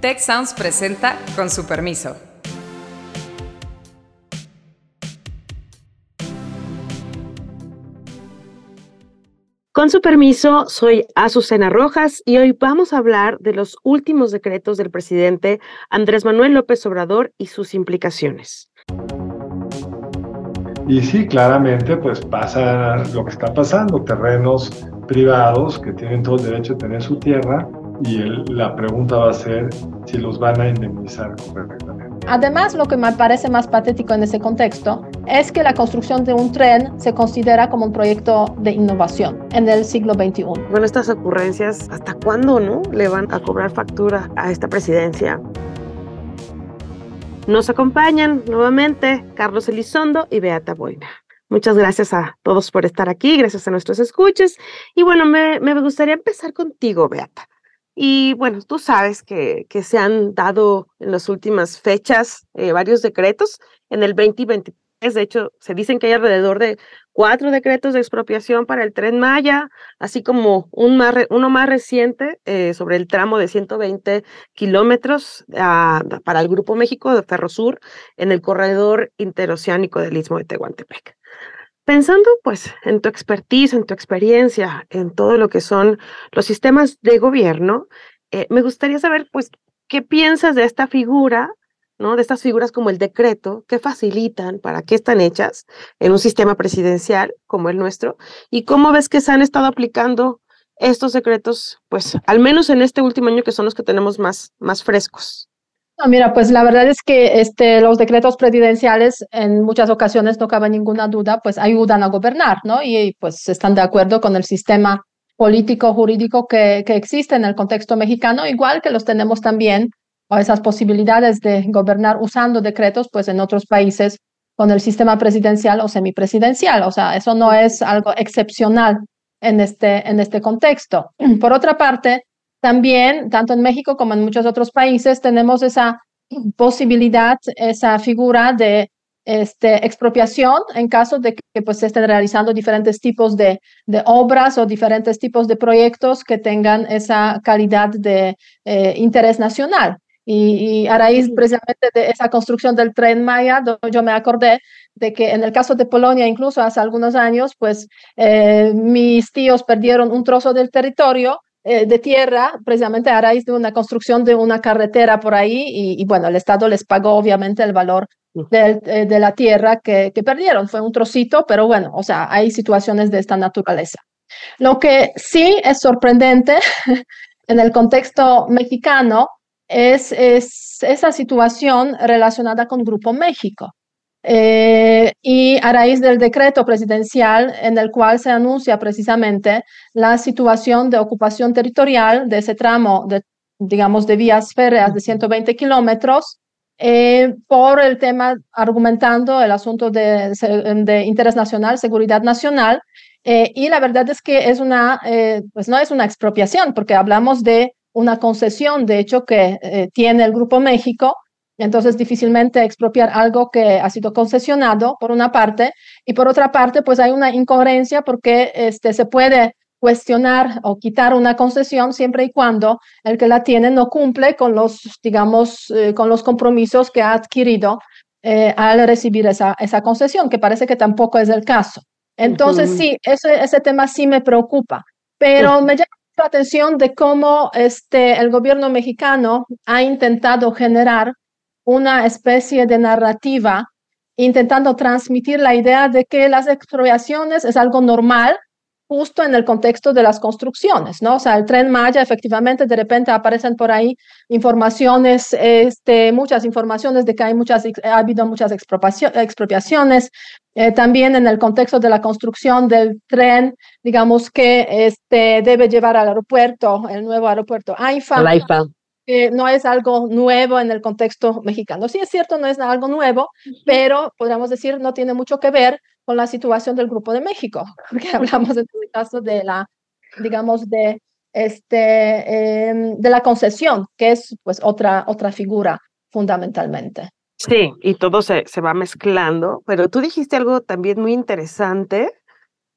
Tech Sounds presenta con su permiso. Con su permiso, soy Azucena Rojas y hoy vamos a hablar de los últimos decretos del presidente Andrés Manuel López Obrador y sus implicaciones. Y sí, claramente, pues pasa lo que está pasando, terrenos privados que tienen todo el derecho de tener su tierra y la pregunta va a ser si los van a indemnizar correctamente. Además, lo que me parece más patético en ese contexto es que la construcción de un tren se considera como un proyecto de innovación en el siglo XXI. Bueno, estas ocurrencias, ¿hasta cuándo no le van a cobrar factura a esta presidencia? Nos acompañan nuevamente Carlos Elizondo y Beata Boina. Muchas gracias a todos por estar aquí, gracias a nuestros escuches. Y bueno, me, me gustaría empezar contigo, Beata. Y bueno, tú sabes que, que se han dado en las últimas fechas eh, varios decretos. En el 2023, de hecho, se dicen que hay alrededor de cuatro decretos de expropiación para el tren Maya, así como un más uno más reciente eh, sobre el tramo de 120 kilómetros ah, para el Grupo México de Ferrosur en el corredor interoceánico del Istmo de Tehuantepec. Pensando pues en tu expertise, en tu experiencia, en todo lo que son los sistemas de gobierno, eh, me gustaría saber pues qué piensas de esta figura, ¿no? De estas figuras como el decreto, qué facilitan, para qué están hechas en un sistema presidencial como el nuestro y cómo ves que se han estado aplicando estos decretos, pues al menos en este último año que son los que tenemos más, más frescos mira, pues la verdad es que este, los decretos presidenciales en muchas ocasiones, no cabe ninguna duda, pues ayudan a gobernar, ¿no? Y pues están de acuerdo con el sistema político, jurídico que, que existe en el contexto mexicano, igual que los tenemos también, o esas posibilidades de gobernar usando decretos, pues en otros países con el sistema presidencial o semipresidencial. O sea, eso no es algo excepcional en este, en este contexto. Por otra parte, también, tanto en México como en muchos otros países, tenemos esa posibilidad, esa figura de este, expropiación en caso de que pues, se estén realizando diferentes tipos de, de, obras o diferentes tipos de proyectos que tengan esa calidad de eh, interés nacional. Y, a raíz precisamente de esa construcción del tren Maya, yo me acordé de que en el caso de Polonia, incluso hace algunos años, pues eh, mis tíos perdieron un trozo del territorio eh, de tierra precisamente a raíz de una construcción de una carretera por ahí y, bueno, el Estado les pagó obviamente el valor eh, de la tierra que, que, perdieron. Fue un trocito, pero bueno, o sea, hay situaciones de esta naturaleza. Lo que sí es sorprendente en el contexto mexicano es, es esa situación relacionada con Grupo México. Eh, y a raíz del decreto presidencial en el cual se anuncia precisamente la situación de ocupación territorial de ese tramo de, digamos, de vías férreas de 120 kilómetros, eh, por el tema argumentando el asunto de, de interés nacional, seguridad nacional, eh, y la verdad es que es una, pues no es una expropiación, porque hablamos de una concesión, de hecho, que tiene el Grupo México entonces, difícilmente expropiar algo que ha sido concesionado, por una parte, y por otra parte, pues hay una incoherencia porque este, se puede cuestionar o quitar una concesión siempre y cuando el que la tiene no cumple con los, digamos, eh, con los compromisos que ha adquirido eh, al recibir esa, esa concesión, que parece que tampoco es el caso. Entonces, sí, ese, ese tema sí me preocupa, pero me llama la atención de cómo este, el gobierno mexicano ha intentado generar especie de narrativa intentando transmitir la idea de que las expropiaciones es algo normal justo en el contexto de las construcciones, ¿no? O sea, el tren Maya, efectivamente, de repente aparecen por ahí informaciones, este, muchas informaciones de que hay muchas, ha habido muchas expropiaciones. Eh, también en el contexto de la construcción del tren, digamos que este, debe llevar al aeropuerto, el nuevo aeropuerto. AIFA no es algo nuevo en el contexto mexicano. Sí es cierto, no es algo nuevo, pero podríamos decir no tiene mucho que ver con la situación del Grupo de México, porque hablamos en este caso de la, digamos, de, este, em, de la concesión, que es pues otra, otra figura fundamentalmente. Sí, y todo se, se va mezclando, pero tú dijiste algo también muy interesante,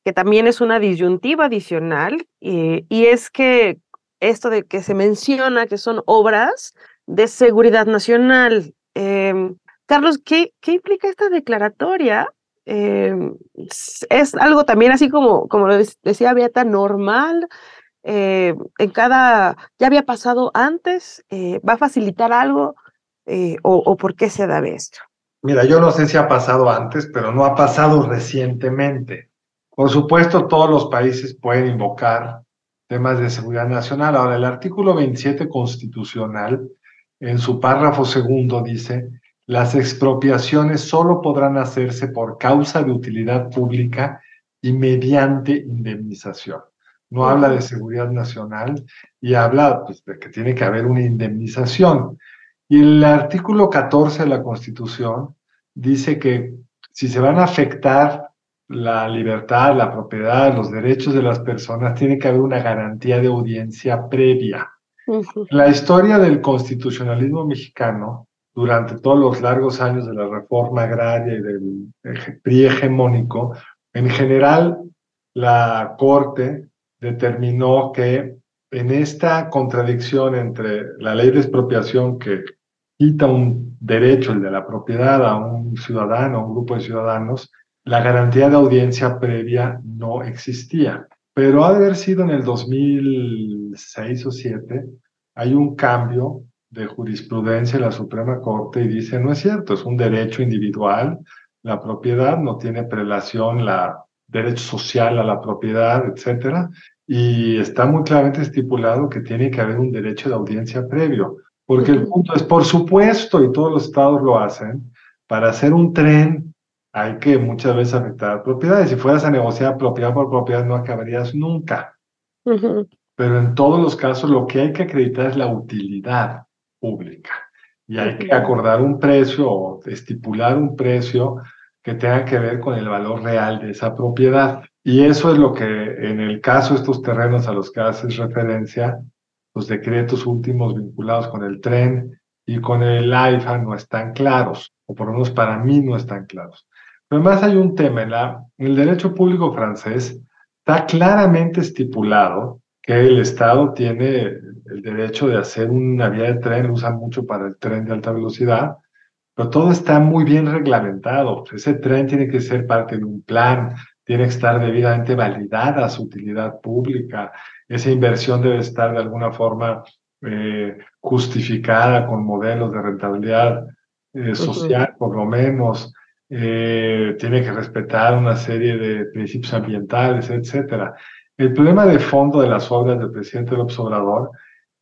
que también es una disyuntiva adicional, y, y es que esto de que se menciona que son obras de seguridad nacional. Em, Carlos, ¿qué, ¿qué implica esta declaratoria? Em, es algo también así como, como lo decía Beata, normal. Eh, en cada, ya había pasado antes, eh, va a facilitar algo eh, o, o, por qué se da esto. Mira, yo no sé si ha pasado antes, pero no ha pasado recientemente. Por supuesto, todos los países pueden invocar temas de seguridad nacional. Ahora, el artículo 27 constitucional, en su párrafo segundo, dice, las expropiaciones solo podrán hacerse por causa de utilidad pública y mediante indemnización. No habla de seguridad nacional y habla pues, de que tiene que haber una indemnización. Y el artículo 14 de la Constitución dice que si se van a afectar la libertad, la propiedad, los derechos de las personas, tiene que haber una garantía de audiencia previa. La historia del constitucionalismo mexicano, durante todos los largos años de la reforma agraria y del PRI hegemónico, en general la Corte determinó que en esta contradicción entre la ley de expropiación que quita un derecho, el de la propiedad, a un ciudadano, a un grupo de ciudadanos, la garantía de audiencia previa no existía. Pero ha de haber sido en el 2006 o 2007, hay un cambio de jurisprudencia en la Suprema Corte y dice, no es cierto, es un derecho individual, la propiedad no tiene prelación, la derecho social a la propiedad, etcétera, y está muy claramente estipulado que tiene que haber un derecho de audiencia previo. Porque el punto es, por supuesto, y todos los estados lo hacen, para hacer un tren hay que muchas veces afectar propiedades. Si fueras a negociar propiedad por propiedad, no acabarías nunca. Pero en todos los casos, lo que hay que acreditar es la utilidad pública. Y hay que acordar un precio o estipular un precio que tenga que ver con el valor real de esa propiedad. Y eso es lo que, en el caso de estos terrenos a los que haces referencia, los decretos últimos vinculados con el tren y con el AIFA no están claros, o por lo menos para mí no están claros. Además hay un tema, en, la, el derecho público francés está claramente estipulado que el Estado tiene el derecho de hacer una vía de tren, lo usan mucho para el tren de alta velocidad, pero todo está muy bien reglamentado. Ese tren tiene que ser parte de un plan, tiene que estar debidamente validada su utilidad pública, esa inversión debe estar de alguna forma eh, justificada con modelos de rentabilidad eh, social, por lo menos, eh, tiene que respetar una serie de principios ambientales, etc. El problema de fondo de las obras del presidente López Obrador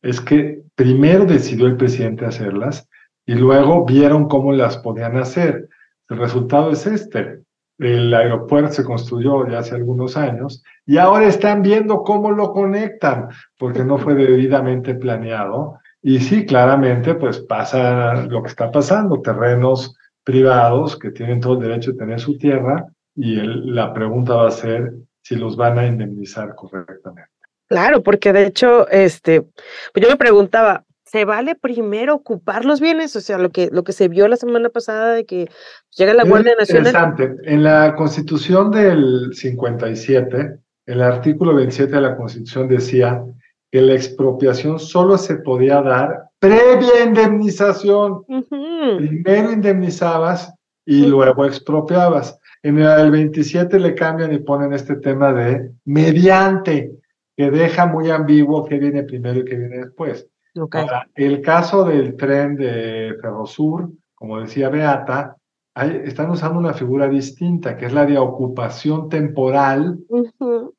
es que primero decidió el presidente hacerlas y luego vieron cómo las podían hacer. El resultado es este el aeropuerto se construyó ya hace algunos años y ahora están viendo cómo lo conectan, porque no fue debidamente planeado. Y sí, claramente, pues pasa lo que está pasando, terrenos privados que tienen todo el derecho de tener su tierra y la pregunta va a ser si los van a indemnizar correctamente. Claro, porque de hecho, este, pues yo me preguntaba, se vale primero ocupar los bienes, o sea, lo que, lo que se vio la semana pasada de que llega la Guardia Nacional. Interesante. En la Constitución del 57, el artículo 27 de la Constitución decía que la expropiación solo se podía dar previa indemnización. Primero indemnizabas y luego expropiabas. En el 27 le cambian y ponen este tema de mediante, que deja muy ambiguo qué viene primero y qué viene después. El caso del tren de Ferrosur, como decía Beata, están usando una figura distinta, que es la de ocupación temporal,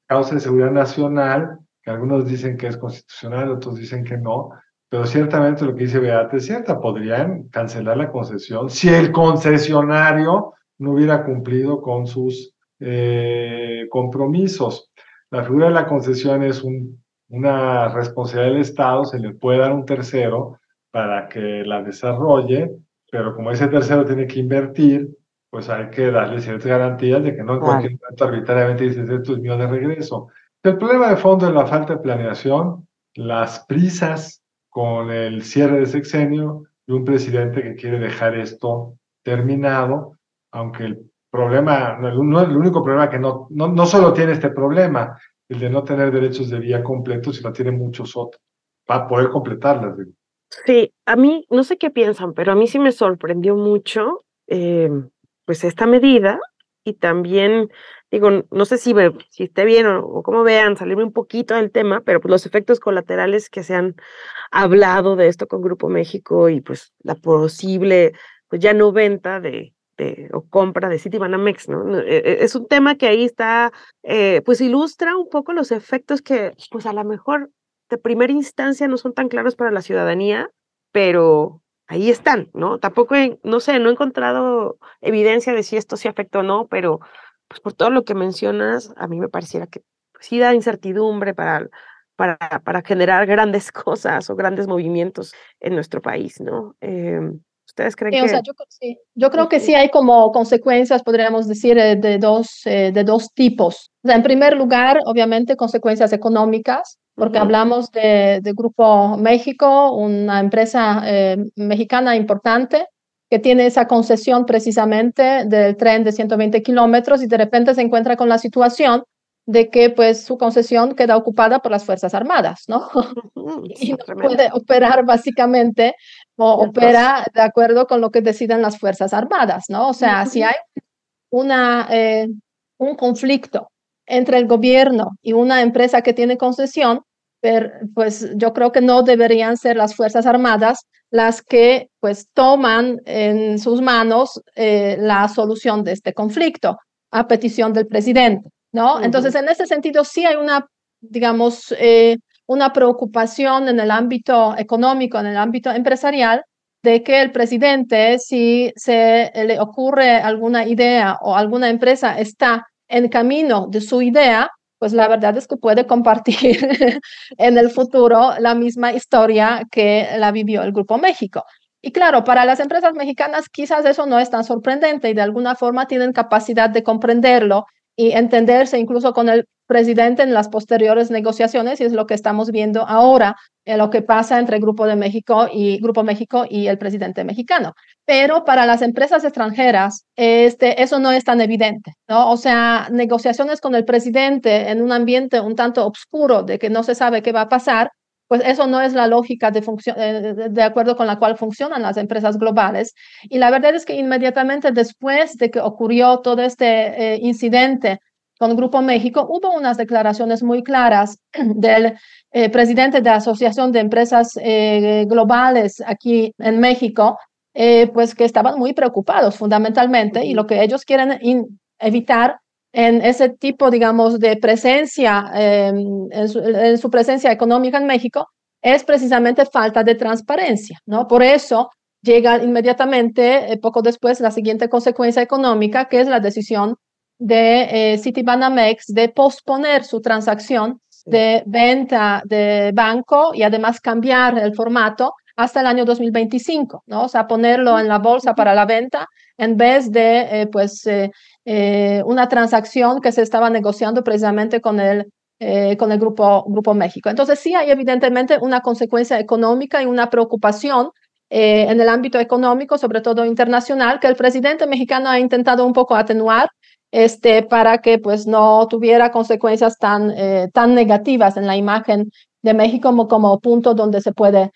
causa de seguridad nacional, que algunos dicen que es constitucional, otros dicen que no, pero ciertamente lo que dice Beata es cierta, podrían cancelar la concesión si el concesionario no hubiera cumplido con sus eh, compromisos. La figura de la concesión es un una responsabilidad del Estado, se le puede dar a un tercero para que la desarrolle, pero como ese tercero tiene que invertir, pues hay que darle ciertas garantías de que no en cualquier momento arbitrariamente dice esto es mío de regreso. El problema de fondo es la falta de planeación, las prisas con el cierre de sexenio y un presidente que quiere dejar esto terminado, aunque el problema, el único problema que no, no, no solo tiene este problema, el de no tener derechos de vía completos, sino tiene muchos otros, para poder completarlas. Sí, a mí, no sé qué piensan, pero a mí sí me sorprendió mucho, eh, pues esta medida y también, digo, no sé si, si esté bien o, o cómo vean, salirme un poquito del tema, pero pues los efectos colaterales que se han hablado de esto con Grupo México y pues la posible, pues ya no venta de, de o compra de Citibanamex, ¿no? E, e, es un tema que ahí está, eh, pues ilustra un poco los efectos que, pues a lo mejor de primera instancia no son tan claros para la ciudadanía, pero ahí están, ¿no? Tampoco, no sé, no he encontrado evidencia de si esto sí afectó o no, pero pues por todo lo que mencionas, a mí me pareciera que pues, sí da incertidumbre para, para, para generar grandes cosas o grandes movimientos en nuestro país, ¿no? Eh, ¿Ustedes creen que...? O sea, yo, sí, yo, creo que sí hay como consecuencias, podríamos decir, eh, de dos, eh, de dos tipos. O sea, en primer lugar, obviamente, consecuencias económicas, porque hablamos de, de, Grupo México, una empresa eh, mexicana importante que tiene esa concesión precisamente del tren de 120 kilómetros y de repente se encuentra con la situación de que pues su concesión queda ocupada por las Fuerzas Armadas, ¿no? y no puede operar básicamente o opera de acuerdo con lo que deciden las Fuerzas Armadas, ¿no? O sea, si hay una, eh, un conflicto entre el gobierno y una empresa que tiene concesión, pues yo creo que no deberían ser las Fuerzas Armadas las que pues toman en sus manos eh, la solución de este conflicto a petición del presidente, ¿no? Entonces, en ese sentido, sí hay una, digamos, eh, una preocupación en el ámbito económico, en el ámbito empresarial, de que el presidente, si se le ocurre alguna idea o alguna empresa está en camino de su idea, pues la verdad es que puede compartir en el futuro la misma historia que la vivió el Grupo México. Y claro, para las empresas mexicanas quizás eso no es tan sorprendente y de alguna forma tienen capacidad de comprenderlo y entenderse incluso con el presidente en las posteriores negociaciones y es lo que estamos viendo ahora en lo que pasa entre Grupo de México y Grupo México y el presidente mexicano. Pero para las empresas extranjeras, este, eso no es tan evidente, ¿no? O sea, negociaciones con el presidente en un ambiente un tanto oscuro de que no se sabe qué va a pasar, pues eso no es la lógica de, eh, de acuerdo con la cual funcionan las empresas globales. Y la verdad es que inmediatamente después de que ocurrió todo este eh, incidente con Grupo México, hubo unas declaraciones muy claras del eh, presidente de la Asociación de Empresas Globales aquí en México, pues que estaban muy preocupados fundamentalmente y lo que ellos quieren evitar en ese tipo, digamos, de presencia, em, en, su, presencia económica en México, es precisamente falta de transparencia, ¿no? Por eso llega inmediatamente, eh, poco después, la siguiente consecuencia económica, que es la decisión de eh, Citibanamex de posponer su transacción de venta de banco y además cambiar el formato hasta el año 2025, ¿no? O sea, ponerlo en la bolsa para la venta en vez de, eh, pues, eh, eh, una transacción que se estaba negociando precisamente con el, con el grupo, grupo México. Entonces, sí hay evidentemente una consecuencia económica y una preocupación en el ámbito económico, sobre todo internacional, que el presidente mexicano ha intentado un poco atenuar este, para que pues no tuviera consecuencias tan, tan negativas en la imagen de México como, como punto donde se puede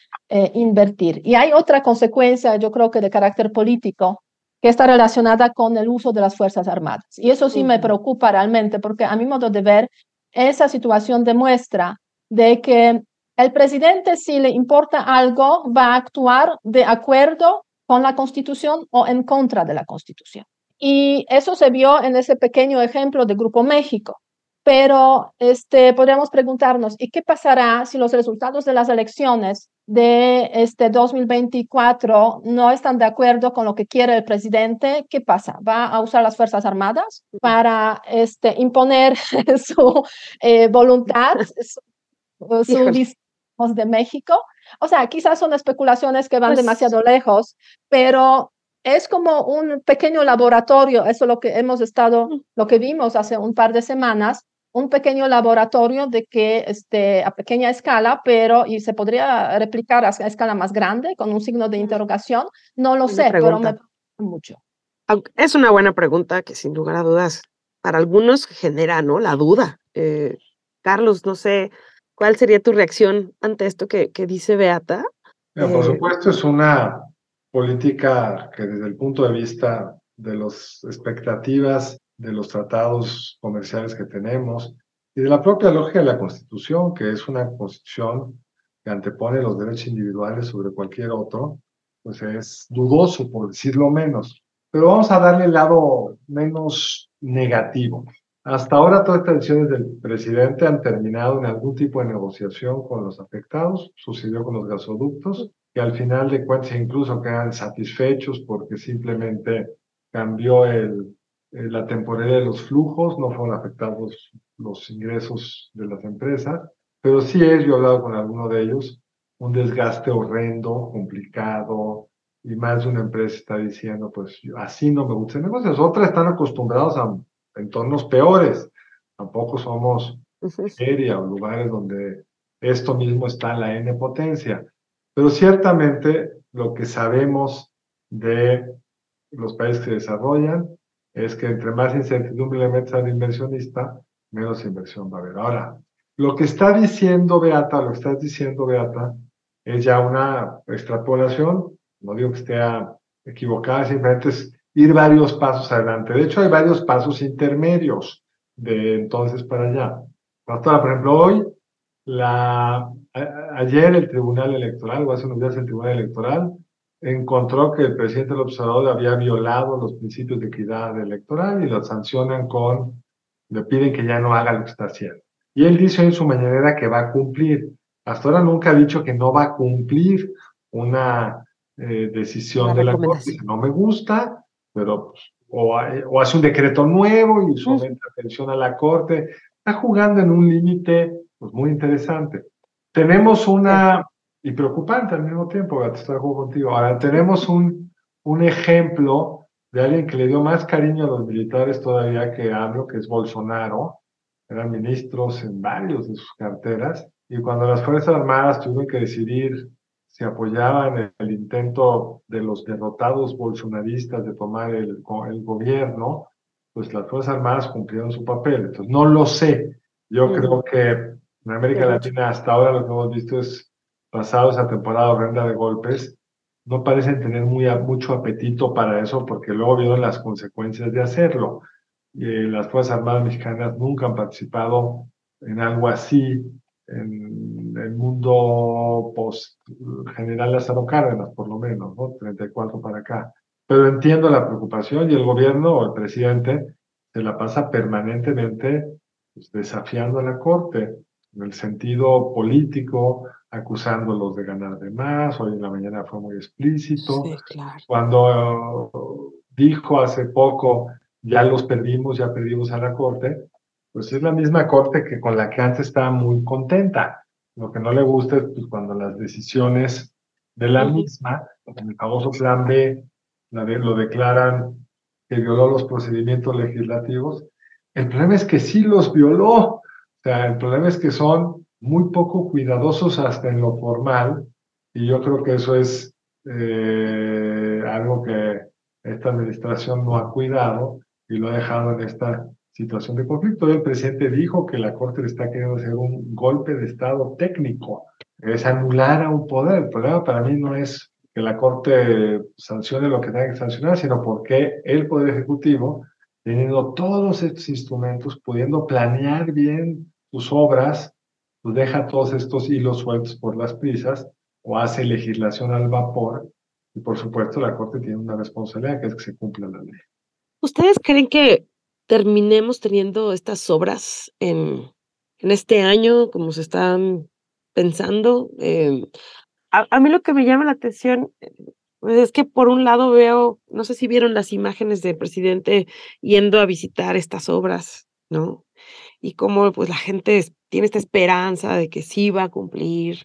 invertir. Y hay otra consecuencia, yo creo que de carácter político, que está relacionada con el uso de las Fuerzas Armadas. Y eso sí me preocupa realmente, porque a mi modo de ver, esa situación demuestra de que el presidente, si le importa algo, va a actuar de acuerdo con la Constitución o en contra de la Constitución. Y eso se vio en ese pequeño ejemplo de Grupo México. Pero este, podríamos preguntarnos, ¿y qué pasará si los resultados de las elecciones de este 2024 no están de acuerdo con lo que quiere el presidente? ¿Qué pasa? ¿Va a usar las Fuerzas Armadas para este, imponer su eh, voluntad, su, su de México? O sea, quizás son especulaciones que van pues demasiado lejos, pero es como un pequeño laboratorio, eso es lo que hemos estado, lo que vimos hace un par de semanas, un pequeño laboratorio de que este, a pequeña escala, pero y se podría replicar a escala más grande con un signo de interrogación. No lo sé, pero me mucho. Es una buena pregunta que sin lugar a dudas para algunos genera ¿no? la duda. Eh, Carlos, no sé, ¿cuál sería tu reacción ante esto que, que dice Beata? por supuesto, es una política que desde el punto de vista de las expectativas de los tratados comerciales que tenemos y de la propia lógica de la Constitución, que es una constitución que antepone los derechos individuales sobre cualquier otro, pues es dudoso, por decirlo menos. Pero vamos a darle el lado menos negativo. Hasta ahora todas estas decisiones del presidente han terminado en algún tipo de negociación con los afectados, sucedió con los gasoductos, que al final de cuentas incluso quedan satisfechos porque simplemente cambió el, la temporalidad de los flujos, no fueron afectados los ingresos de las empresas, pero sí he yo hablado con alguno de ellos, un desgaste horrendo, complicado, y más de una empresa está diciendo, pues así no me gustan negocios. Otras están acostumbrados a entornos peores. Tampoco somos Nigeria o lugares donde esto mismo está en la N potencia. Pero ciertamente lo que sabemos de los países que desarrollan es que entre más incertidumbre le metes al inversionista, menos inversión va a haber. Ahora, lo que está diciendo Beata, lo que estás diciendo Beata, es ya una extrapolación no digo que esté equivocada, simplemente es ir varios pasos adelante. De hecho, hay varios pasos intermedios de entonces para allá. Pastora, por ejemplo, hoy, la, ayer el Tribunal Electoral, o hace unos días el Tribunal Electoral, encontró que el presidente del observador había violado los principios de equidad electoral y lo sancionan con, le piden que ya no haga lo que está haciendo. Y él dice en su mañanera que va a cumplir. Hasta ahora nunca ha dicho que no va a cumplir una eh, decisión de la Corte, no me gusta, pero pues, o, o, hace un decreto nuevo y somete atención a la Corte. Está jugando en un límite pues, muy interesante. Tenemos una, y preocupante al mismo tiempo, estoy contigo. Ahora, tenemos un, un ejemplo de alguien que le dio más cariño a los militares todavía que hablo, que es Bolsonaro. Eran ministros en varios de sus carteras. Y cuando las Fuerzas Armadas tuvieron que decidir se apoyaban el intento de los derrotados bolsonaristas de tomar el, el gobierno, pues las Fuerzas Armadas cumplieron su papel. Entonces, no lo sé. Yo creo que en América Latina hasta ahora lo que hemos visto es, pasado esa temporada horrenda de golpes, no parecen tener muy, mucho apetito para eso porque luego vieron las consecuencias de hacerlo. Y las Fuerzas Armadas mexicanas nunca han participado en algo así en el mundo post general Lázaro Cárdenas, por lo menos, ¿no? 34 para acá. Pero entiendo la preocupación y el gobierno o el presidente se la pasa permanentemente pues, desafiando a la Corte en el sentido político, acusándolos de ganar de más. Hoy en la mañana fue muy explícito. Sí, claro. Cuando dijo hace poco, ya los perdimos, ya perdimos a la Corte, pues es la misma corte que con la que antes estaba muy contenta. Lo que no le gusta es pues, cuando las decisiones de la misma, en el famoso plan B, lo declaran que violó los procedimientos legislativos. El problema es que sí los violó. O sea, el problema es que son muy poco cuidadosos hasta en lo formal y yo creo que eso es eh, algo que esta administración no ha cuidado y lo ha dejado en esta situación de conflicto. El presidente dijo que la Corte le está queriendo hacer un golpe de Estado técnico, es anular a un poder. El problema para mí no es que la Corte sancione lo que tenga que sancionar, sino porque el Poder Ejecutivo, teniendo todos estos instrumentos, pudiendo planear bien sus obras, pues deja todos estos hilos sueltos por las prisas o hace legislación al vapor. Y por supuesto, la Corte tiene una responsabilidad que es que se cumpla la ley. ¿Ustedes creen que terminemos teniendo estas obras en, en este año, como se están pensando. Eh, a, a, mí lo que me llama la atención pues, es que por un lado veo, no sé si vieron las imágenes del presidente yendo a visitar estas obras, ¿no? Y cómo pues la gente tiene esta esperanza de que sí va a cumplir,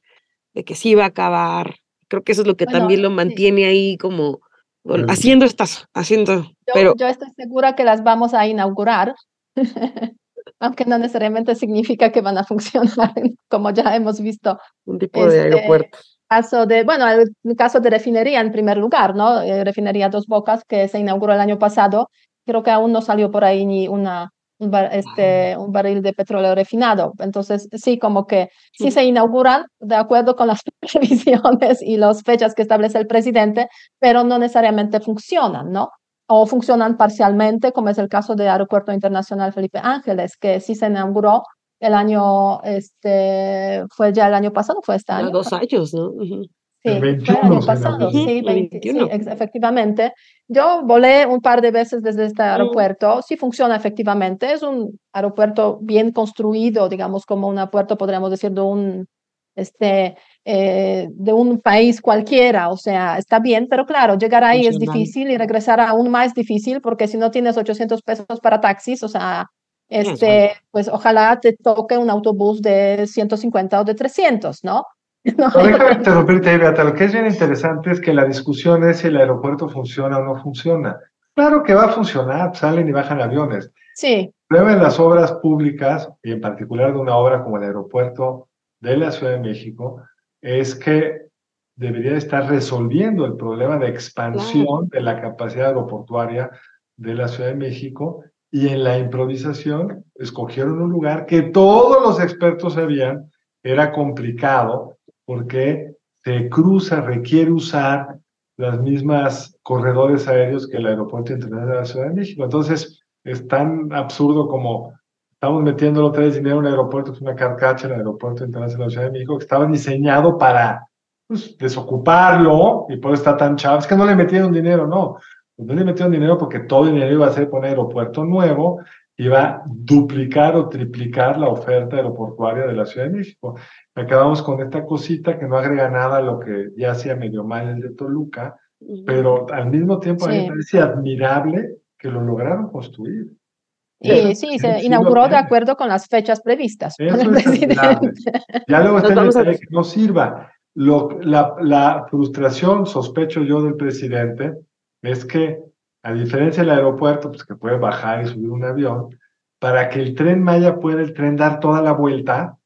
de que sí va a acabar. Creo que eso es lo que bueno, también lo mantiene sí. ahí como bueno, haciendo estas, haciendo. Yo, pero yo estoy segura que las vamos a inaugurar, aunque no necesariamente significa que van a funcionar, como ya hemos visto. Un tipo de este, aeropuerto. Caso de, bueno, el caso de refinería en primer lugar, ¿no? Eh, refinería Dos Bocas, que se inauguró el año pasado. Creo que aún no salió por ahí ni una un, este, un barril de petróleo refinado. Entonces, sí, como que sí se inauguran de acuerdo con las previsiones y las fechas que establece el presidente, pero no necesariamente funcionan, ¿no? O funcionan parcialmente, como es el caso del Aeropuerto Internacional Felipe Ángeles, que sí se inauguró el año, este, fue ya el año pasado, fue este año. Dos años, ¿no? Sí, fue el año pasado, sí, efectivamente. Yo volé un par de veces desde este aeropuerto, sí funciona efectivamente, es un aeropuerto bien construido, digamos, como un aeropuerto, podríamos decir, de un, este, eh, de un país cualquiera, o sea, está bien, pero claro, llegar ahí es difícil y regresar aún más difícil porque si no tienes 800 pesos para taxis, o sea, este, pues ojalá te toque un autobús de 150 o de 300, ¿no? No, déjame interrumpirte Beata. Lo que es bien interesante es que la discusión es si el aeropuerto funciona o no funciona. Claro que va a funcionar, salen y bajan aviones. Sí. El problema de las obras públicas, y en particular de una obra como el aeropuerto de la Ciudad de México, es que debería estar resolviendo el problema de expansión de la capacidad aeroportuaria de la Ciudad de México y en la improvisación escogieron un lugar que todos los expertos sabían era complicado porque se cruza, requiere usar las mismas corredores aéreos que el Aeropuerto Internacional de la Ciudad de México. Entonces, es tan absurdo como estamos metiendo otra vez dinero en un aeropuerto, que es una carcacha en el Aeropuerto Internacional de la Ciudad de México, que estaba diseñado para pues, desocuparlo y por eso está tan chavo. Es que no le metieron dinero, no. No le metieron dinero porque todo el dinero iba a ser un aeropuerto nuevo, iba a duplicar o triplicar la oferta aeroportuaria de la Ciudad de México acabamos con esta cosita que no agrega nada a lo que ya hacía medio mal el de Toluca, pero al mismo tiempo a mí me parece admirable que lo lograron construir. Y, sí, se inauguró de acuerdo con las fechas previstas Eso el presidente. Ya luego está el que no sirva. Lo, la, la frustración, sospecho yo, del presidente es que, a diferencia del aeropuerto, pues que puede bajar y subir un avión, para que el tren Maya pueda el tren dar toda la vuelta,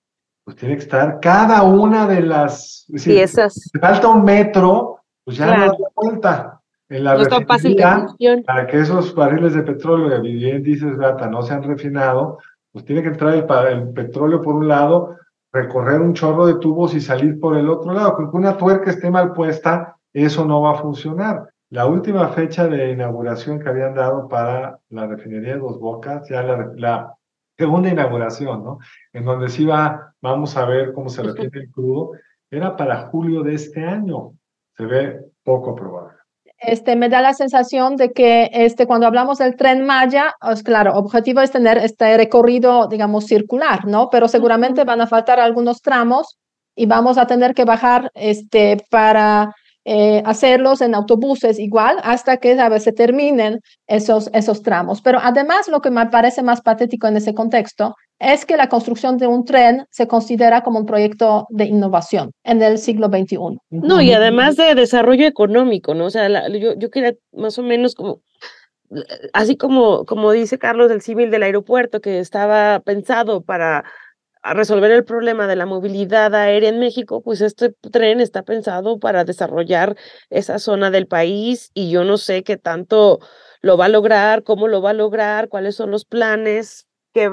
pues tiene que estar cada una de las piezas. Si falta un metro, pues ya no da vuelta. En la no para que esos barriles de petróleo, que bien dices, Gata, no se han refinado, pues tiene que entrar el, el, petróleo por un lado, recorrer un chorro de tubos y salir por el otro lado. Porque una tuerca esté mal puesta, eso no va a funcionar. La última fecha de inauguración que habían dado para la refinería de Dos Bocas, ya la, la segunda inauguración, ¿no? En donde sí va, vamos a ver cómo se refiere el crudo, era para julio de este año. Se ve poco probable. Este, me da la sensación de que este, cuando hablamos del tren Maya, es claro, objetivo es tener este recorrido, digamos, circular, ¿no? Pero seguramente van a faltar algunos tramos y vamos a tener que bajar este, para eh, hacerlos en autobuses igual hasta que a se terminen esos, esos tramos. Pero además lo que me parece más patético en ese contexto es que la construcción de un tren se considera como un proyecto de innovación en el siglo XXI. No, y además de desarrollo económico, ¿no? O sea, yo, yo quería más o menos como así como, como dice Carlos del civil del aeropuerto, que estaba pensado para a resolver el problema de la movilidad aérea en México, pues este tren está pensado para desarrollar esa zona del país y yo no sé qué tanto lo va a lograr, cómo lo va a lograr, cuáles son los planes, que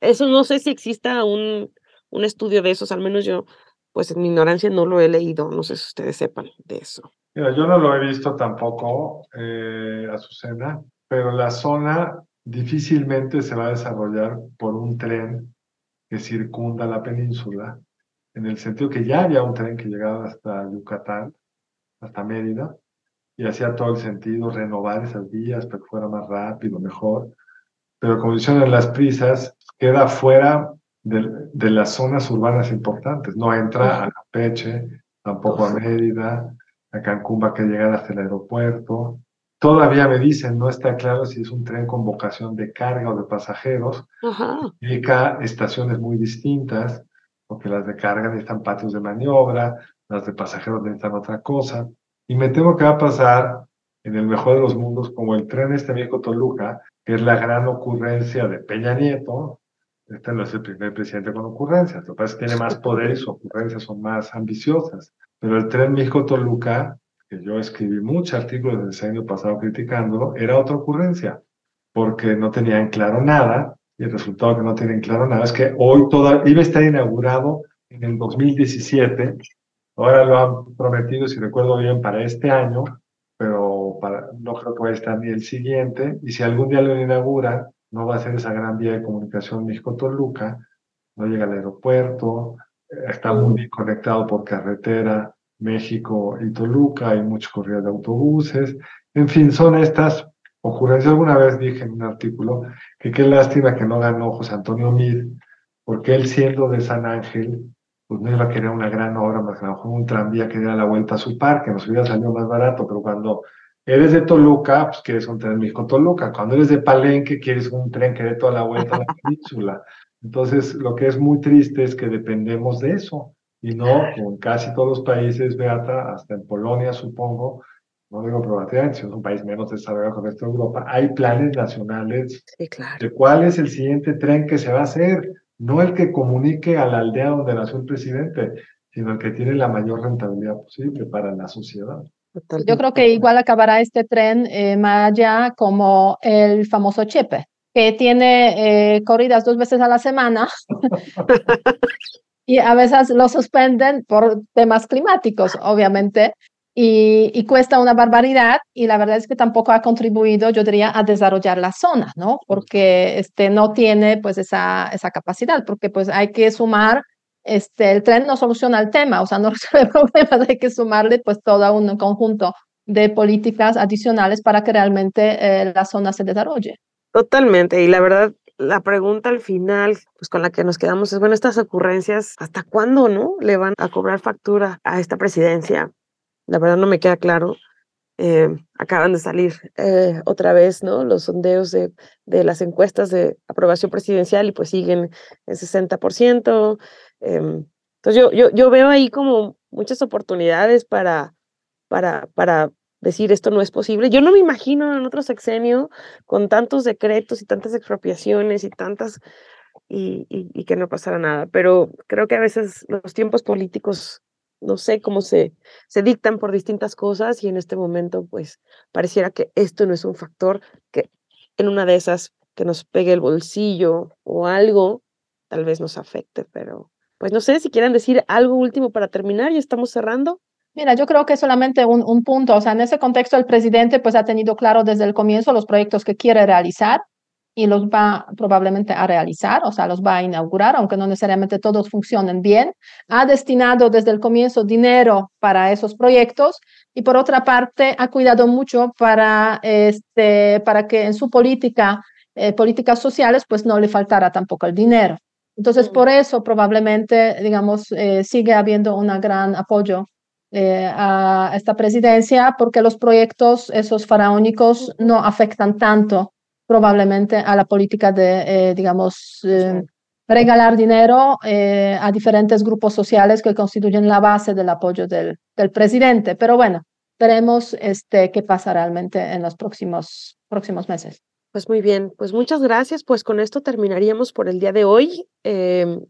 eso no sé si exista un, un estudio de esos, al menos yo, pues en mi ignorancia no lo he leído, no sé si ustedes sepan de eso. Mira, yo no lo he visto tampoco, eh, Azucena, pero la zona difícilmente se va a desarrollar por un tren que circunda la península, en el sentido que ya había un tren que llegaba hasta Yucatán, hasta Mérida, y hacía todo el sentido renovar esas vías para que fuera más rápido, mejor. Pero como dicen las prisas, queda fuera de, de, las zonas urbanas importantes. No entra a Campeche, tampoco a Mérida, a Cancún va a que llegar hasta el aeropuerto. Todavía me dicen, no está claro si es un tren con vocación de carga o de pasajeros. Implica estaciones muy distintas, porque las de carga necesitan patios de maniobra, las de pasajeros necesitan otra cosa. Y me temo que va a pasar en el mejor de los mundos, como el tren este viejo Toluca, que es la gran ocurrencia de Peña Nieto. Este no es el primer presidente con ocurrencias, lo que pasa es que tiene más poder y sus ocurrencias son más ambiciosas. Pero el tren viejo Toluca que yo escribí muchos artículos del año pasado criticándolo, era otra ocurrencia, porque no tenían claro nada, y el resultado que no tienen claro nada es que hoy toda, iba a estar inaugurado en el 2017, ahora lo han prometido, si recuerdo bien, para este año, pero para, no creo que vaya a estar ni el siguiente, y si algún día lo inauguran, no va a ser esa gran vía de comunicación México-Toluca, no llega al aeropuerto, eh, está muy bien conectado por carretera México y Toluca, hay muchos corridas de autobuses, en fin, son estas ocurrencias. Alguna vez dije en un artículo que qué lástima que no ganó José Antonio Mir, porque él siendo de San Ángel, pues no iba a querer una gran obra, más que un tranvía que diera la vuelta a su parque, nos hubiera salido más barato, pero cuando eres de Toluca, pues quieres un tren México-Toluca, cuando eres de Palenque, quieres un tren que dé toda la vuelta a la península. Entonces, lo que es muy triste es que dependemos de eso, y no, como en casi todos los países, Beata, hasta en Polonia, supongo, no digo probativamente, si es un país menos desarrollado con esto de Europa, hay planes nacionales de cuál es el siguiente tren que se va a hacer, no el que comunique a la aldea donde nació el presidente, sino el que tiene la mayor rentabilidad posible para la sociedad. Yo creo que igual acabará este tren eh, más allá como el famoso Chepe, que tiene eh, corridas dos veces a la semana y a veces lo suspenden por temas climáticos, obviamente, y, cuesta una barbaridad y la verdad es que tampoco ha contribuido, yo diría, a desarrollar la zona, ¿no? Porque este, no tiene pues esa, esa capacidad, porque pues hay que sumar, este, el tren no soluciona el tema, o sea, no resuelve problemas, hay que sumarle pues todo un conjunto de políticas adicionales para que realmente eh, la zona se desarrolle. Totalmente, y la verdad, la pregunta al final, pues con la que nos quedamos es, bueno, estas ocurrencias, ¿hasta cuándo, no? Le van a cobrar factura a esta presidencia la verdad no me queda claro. Eh, acaban de salir eh, otra vez, ¿no? Los sondeos de, de, las encuestas de aprobación presidencial y pues siguen en 60%. Eh, entonces yo, yo, yo veo ahí como muchas oportunidades para, para, para decir esto no es posible. Yo no me imagino en otro sexenio con tantos decretos y tantas expropiaciones y tantas y, y, que no pasara nada, pero creo que a veces los tiempos políticos no sé cómo se, se dictan por distintas cosas y en este momento pues pareciera que esto no es un factor que en una de esas que nos pegue el bolsillo o algo, tal vez nos afecte, pero pues no sé si quieran decir algo último para terminar, ya estamos cerrando. Mira, yo creo que solamente un, un punto, o sea, en ese contexto el presidente pues ha tenido claro desde el comienzo los proyectos que quiere realizar y los va probablemente a realizar, o sea, los va a inaugurar, aunque no necesariamente todos funcionen bien. Ha destinado desde el comienzo dinero para esos proyectos y por otra parte ha cuidado mucho para, este, para que en su política, eh, políticas sociales, pues no le faltara tampoco el dinero. Entonces, por eso probablemente, digamos, eh, sigue habiendo un gran apoyo eh, a esta presidencia porque los proyectos, esos faraónicos, no afectan tanto probablemente a la política de, eh, digamos, eh, regalar dinero a diferentes grupos sociales que constituyen la base del apoyo del, del presidente. Pero bueno, veremos este, qué pasa realmente en los próximos, próximos meses. Pues muy bien, pues muchas gracias. Pues con esto terminaríamos por el día de hoy.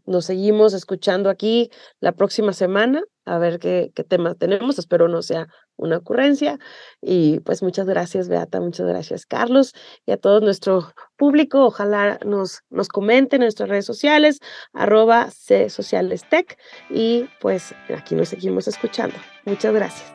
nos seguimos escuchando aquí la próxima semana a ver qué, qué tema tenemos. Espero no sea una ocurrencia. Y pues muchas gracias, Beata, muchas gracias, Carlos, y a todo nuestro público. Ojalá nos, nos comenten en nuestras redes sociales, arroba C Sociales Tech, y pues aquí nos seguimos escuchando. Muchas gracias.